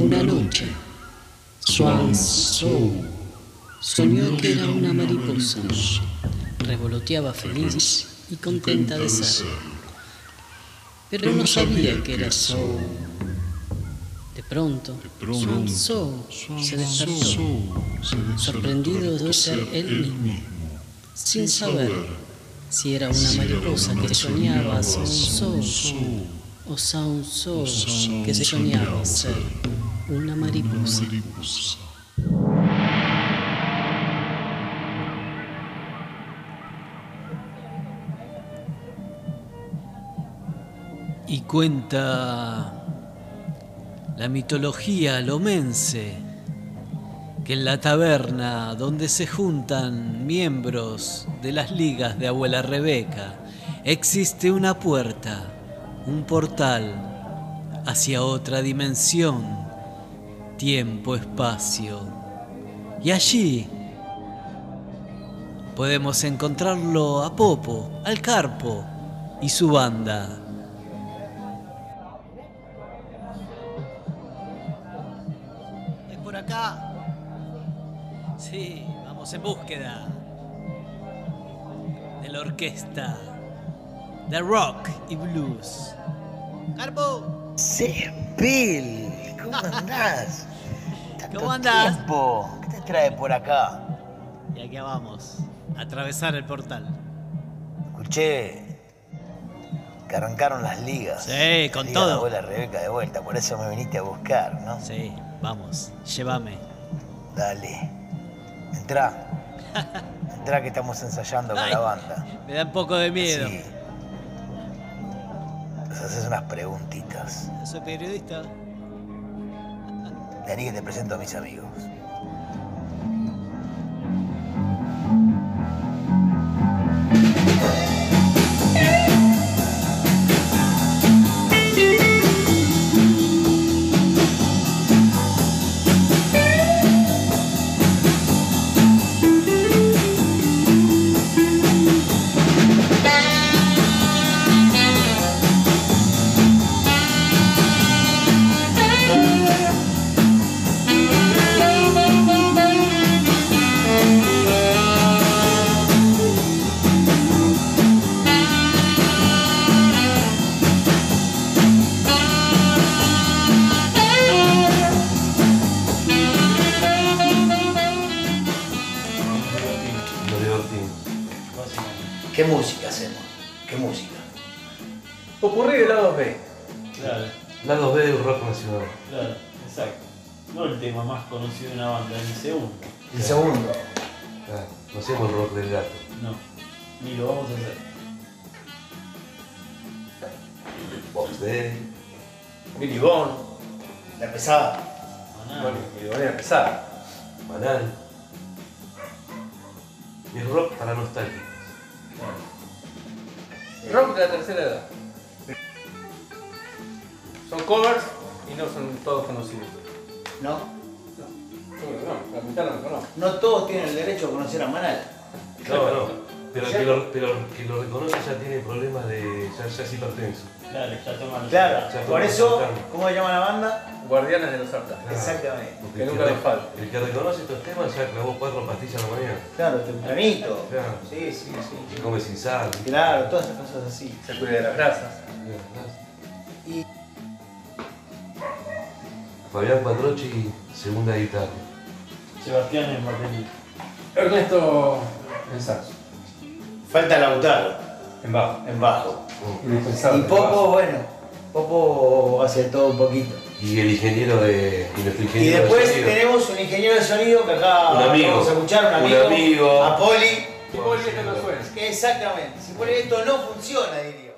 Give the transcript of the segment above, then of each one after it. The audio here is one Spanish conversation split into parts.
Una noche, Swan Soul soñó que era una mariposa. Revoloteaba feliz y contenta de ser. Pero no sabía que era Soul. De pronto, Swan Soul se despertó, sorprendido de ser él mismo, sin saber si era una mariposa que soñaba Sound Soul o Sound Soul que se soñaba ser una mariposa. Y cuenta la mitología lomense que en la taberna donde se juntan miembros de las ligas de abuela Rebeca existe una puerta, un portal hacia otra dimensión, tiempo, espacio. Y allí podemos encontrarlo a Popo, al Carpo y su banda. Es por acá. Sí, vamos en búsqueda de la orquesta de rock y blues. Carpo, Bill, ¿cómo andás? Tanto ¿Cómo andás? tiempo. ¿Qué te trae por acá? y aquí vamos a atravesar el portal. Escuché que arrancaron las ligas. Sí, con liga todo. de abuela Rebeca de vuelta, por eso me viniste a buscar, ¿no? Sí, vamos, llévame. Dale. Entrá. Entrá que estamos ensayando con la banda. Me da un poco de miedo. Sí. Nos haces unas preguntitas. Soy periodista. Vení que te presento a mis amigos. ¿Qué música hacemos? ¿Qué música? Popurrí de lado B. Claro, Lado B del rock nacional. claro, exacto. No el tema más conocido de una banda, el segundo. El segundo. Ah, no hacemos el rock del gato. No, ni lo vamos a hacer. Box Day. Billy Bond. La pesada. Maná. Bueno, Billy Bond era pesada. Banal. Y el rock para nostálgicos. Rock de la tercera edad. Son covers y no son todos conocidos. ¿No? No, la mitad no lo conozco. No todos tienen el derecho a conocer a Manal. No, no. Pero el que lo, pero el que lo reconoce ya tiene problemas de. ya, ya es hipertenso. Claro, ya toman los Claro, Ya por eso. ¿cómo se llama la banda? Guardianes de los. Claro. Exactamente. Porque Que nunca nos falte. El que reconoce estos temas ya clavó cuatro pastillas a la mañana. Claro, tempranito. Claro. Sí, sí, sí. Se come sin sal. Claro, todas esas cosas así. Se cuida de las grasas. Y Fabián Patrochi, segunda guitarra. Sebastián en batería. Ernesto en saxo. falta Lautaro En bajo. en bajo. Y Popo, bueno, Popo hace todo un poquito. Y el ingeniero de. Y nuestro Y ingeniero de después sonido. tenemos un ingeniero de sonido que acá Un amigo. vamos a escuchar, un Un amigo, amigo. a Poli. Y Poli esto no suena. Exactamente, si Poli esto no funciona, diría.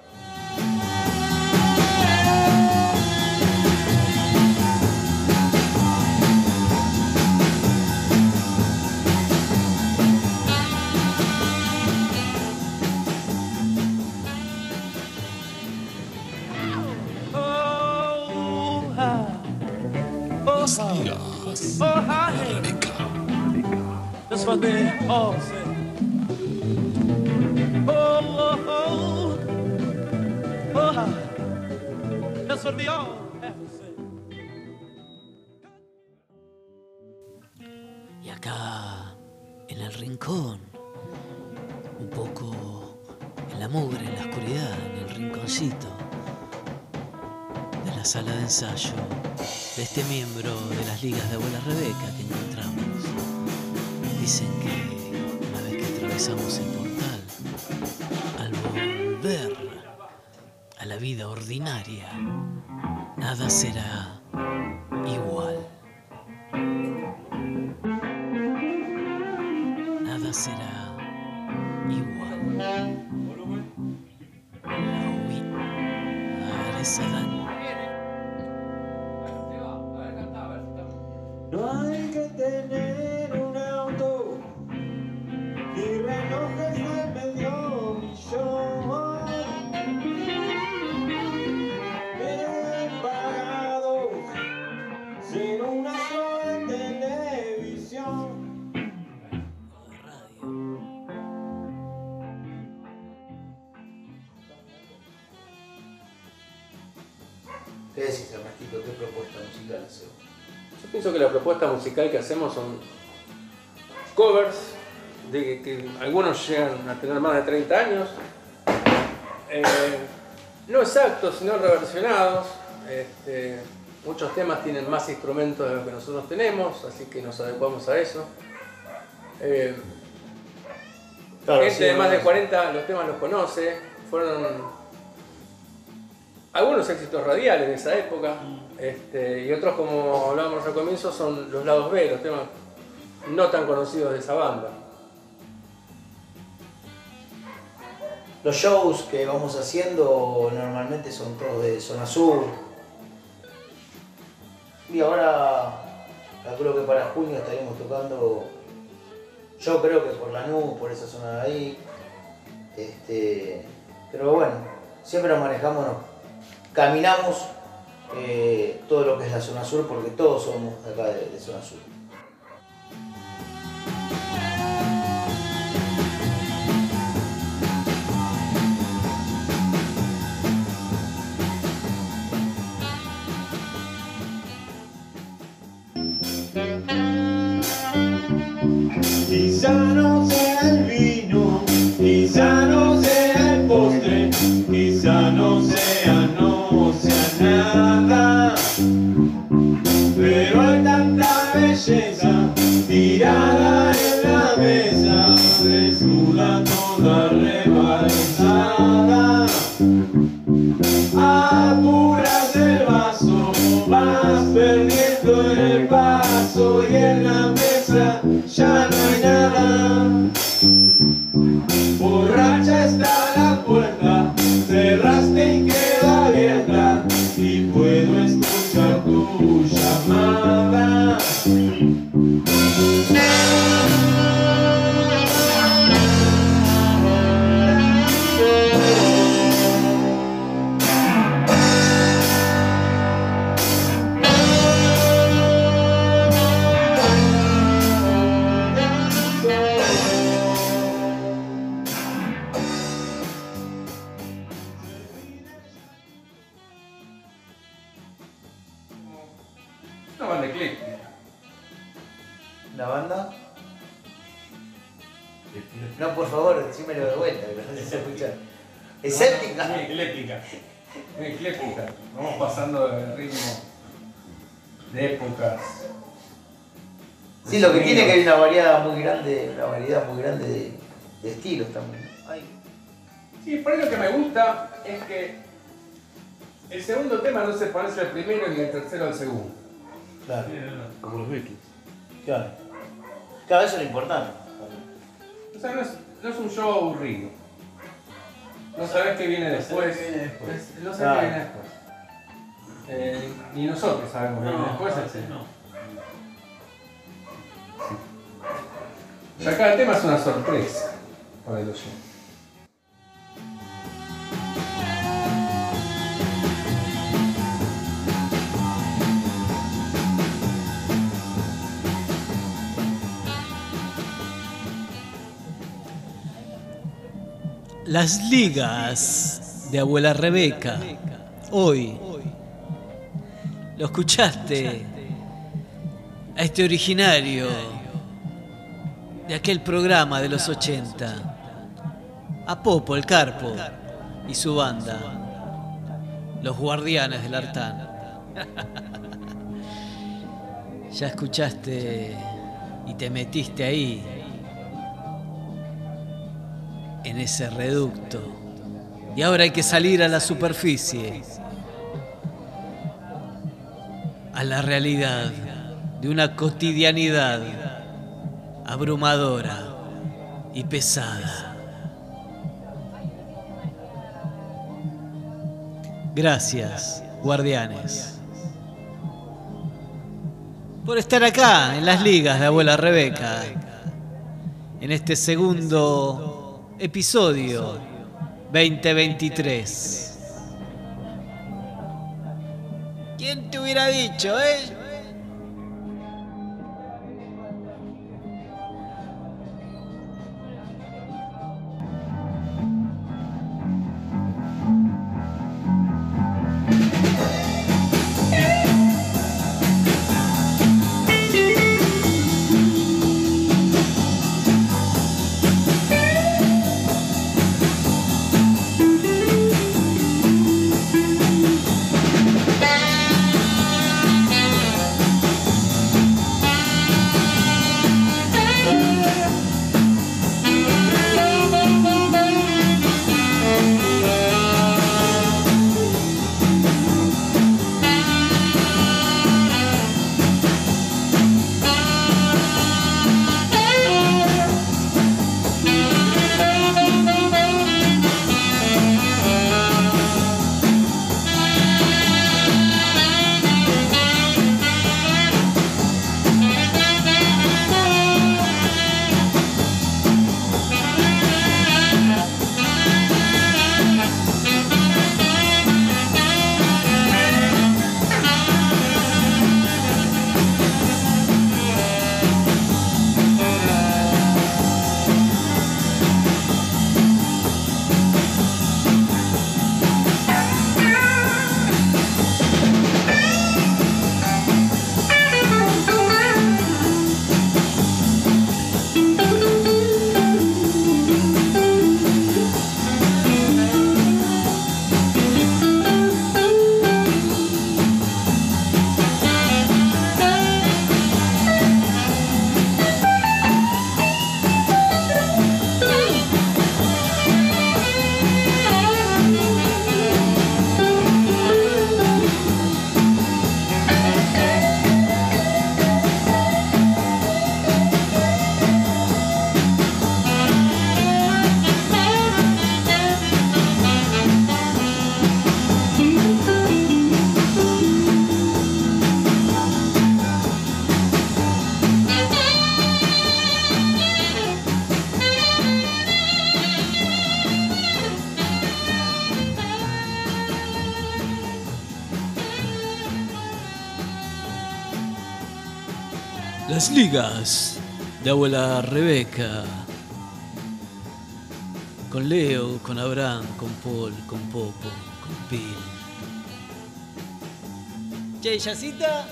Y acá, en el rincón, un poco en la mugre, en la oscuridad, en el rinconcito de la sala de ensayo de este miembro de las ligas de abuela Rebeca que encontramos. Dicen que una vez que atravesamos el portal, al volver a la vida ordinaria, nada será No hay que tener un auto y relojes de medio millón bien pagados sin una sola televisión. ¿Qué decís, Ernestito? ¿Qué propuesta musical hacemos? Pienso que la propuesta musical que hacemos son covers, de que, algunos llegan a tener más de 30 años, eh, no exactos, sino reversionados. Este, muchos temas tienen más instrumentos de los que nosotros tenemos, así que nos adecuamos a eso. Eh, Claro, gente sí, de más de bueno. 40 los temas los conoce, fueron algunos éxitos radiales de esa época, este, y otros como hablábamos al comienzo son los lados B, los temas no tan conocidos de esa banda. Los shows que vamos haciendo normalmente son todos de zona sur. Y ahora calculo que para junio estaríamos tocando, yo creo que por Lanús, por esa zona de ahí. Este, pero bueno, siempre nos manejamos, caminamos eh, todo lo que es la zona sur porque todos somos acá de, de zona sur. Quizá no sea el vino, quizá no sea el postre, quizá no sea, Vamos pasando de ritmo de épocas. Sí, lo que tiene que hay una variedad muy grande, una variedad muy grande de, de estilos también. Ay, Sí, por lo que me gusta es que el segundo tema no se parece al primero ni el tercero al segundo. claro, Como los Beatles. claro. Claro, eso es lo importante. O sea, no es, no es un show aburrido. No sabes qué viene después. Es- No sabes qué viene después. Eh, ni nosotros sabemos qué viene después. no. O sea, cada tema es una sorpresa para el oyente. Las ligas de abuela Rebeca. Hoy. ¿Lo escuchaste? A este originario de aquel programa de los 80. A Popo, el Carpo y su banda, los guardianes del Artán. ya escuchaste y te metiste ahí, en ese reducto. Y ahora hay que salir a la superficie, a la realidad de una cotidianidad abrumadora y pesada. Gracias, guardianes, por estar acá en las ligas de abuela Rebeca, en este segundo episodio 2023. ¿Quién te hubiera dicho, eh? Las ligas de abuela Rebeca. Con Leo, con Abraham, con Paul, con Popo, con Pil. Che, Yacita.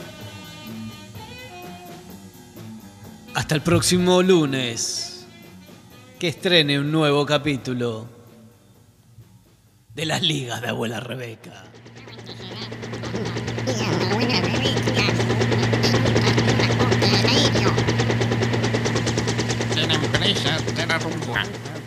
Hasta el próximo lunes. Que estrene un nuevo capítulo de las ligas de abuela Rebeca. empresa de la rumba.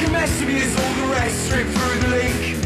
Make a mess of me, is all the rest Strip through the link.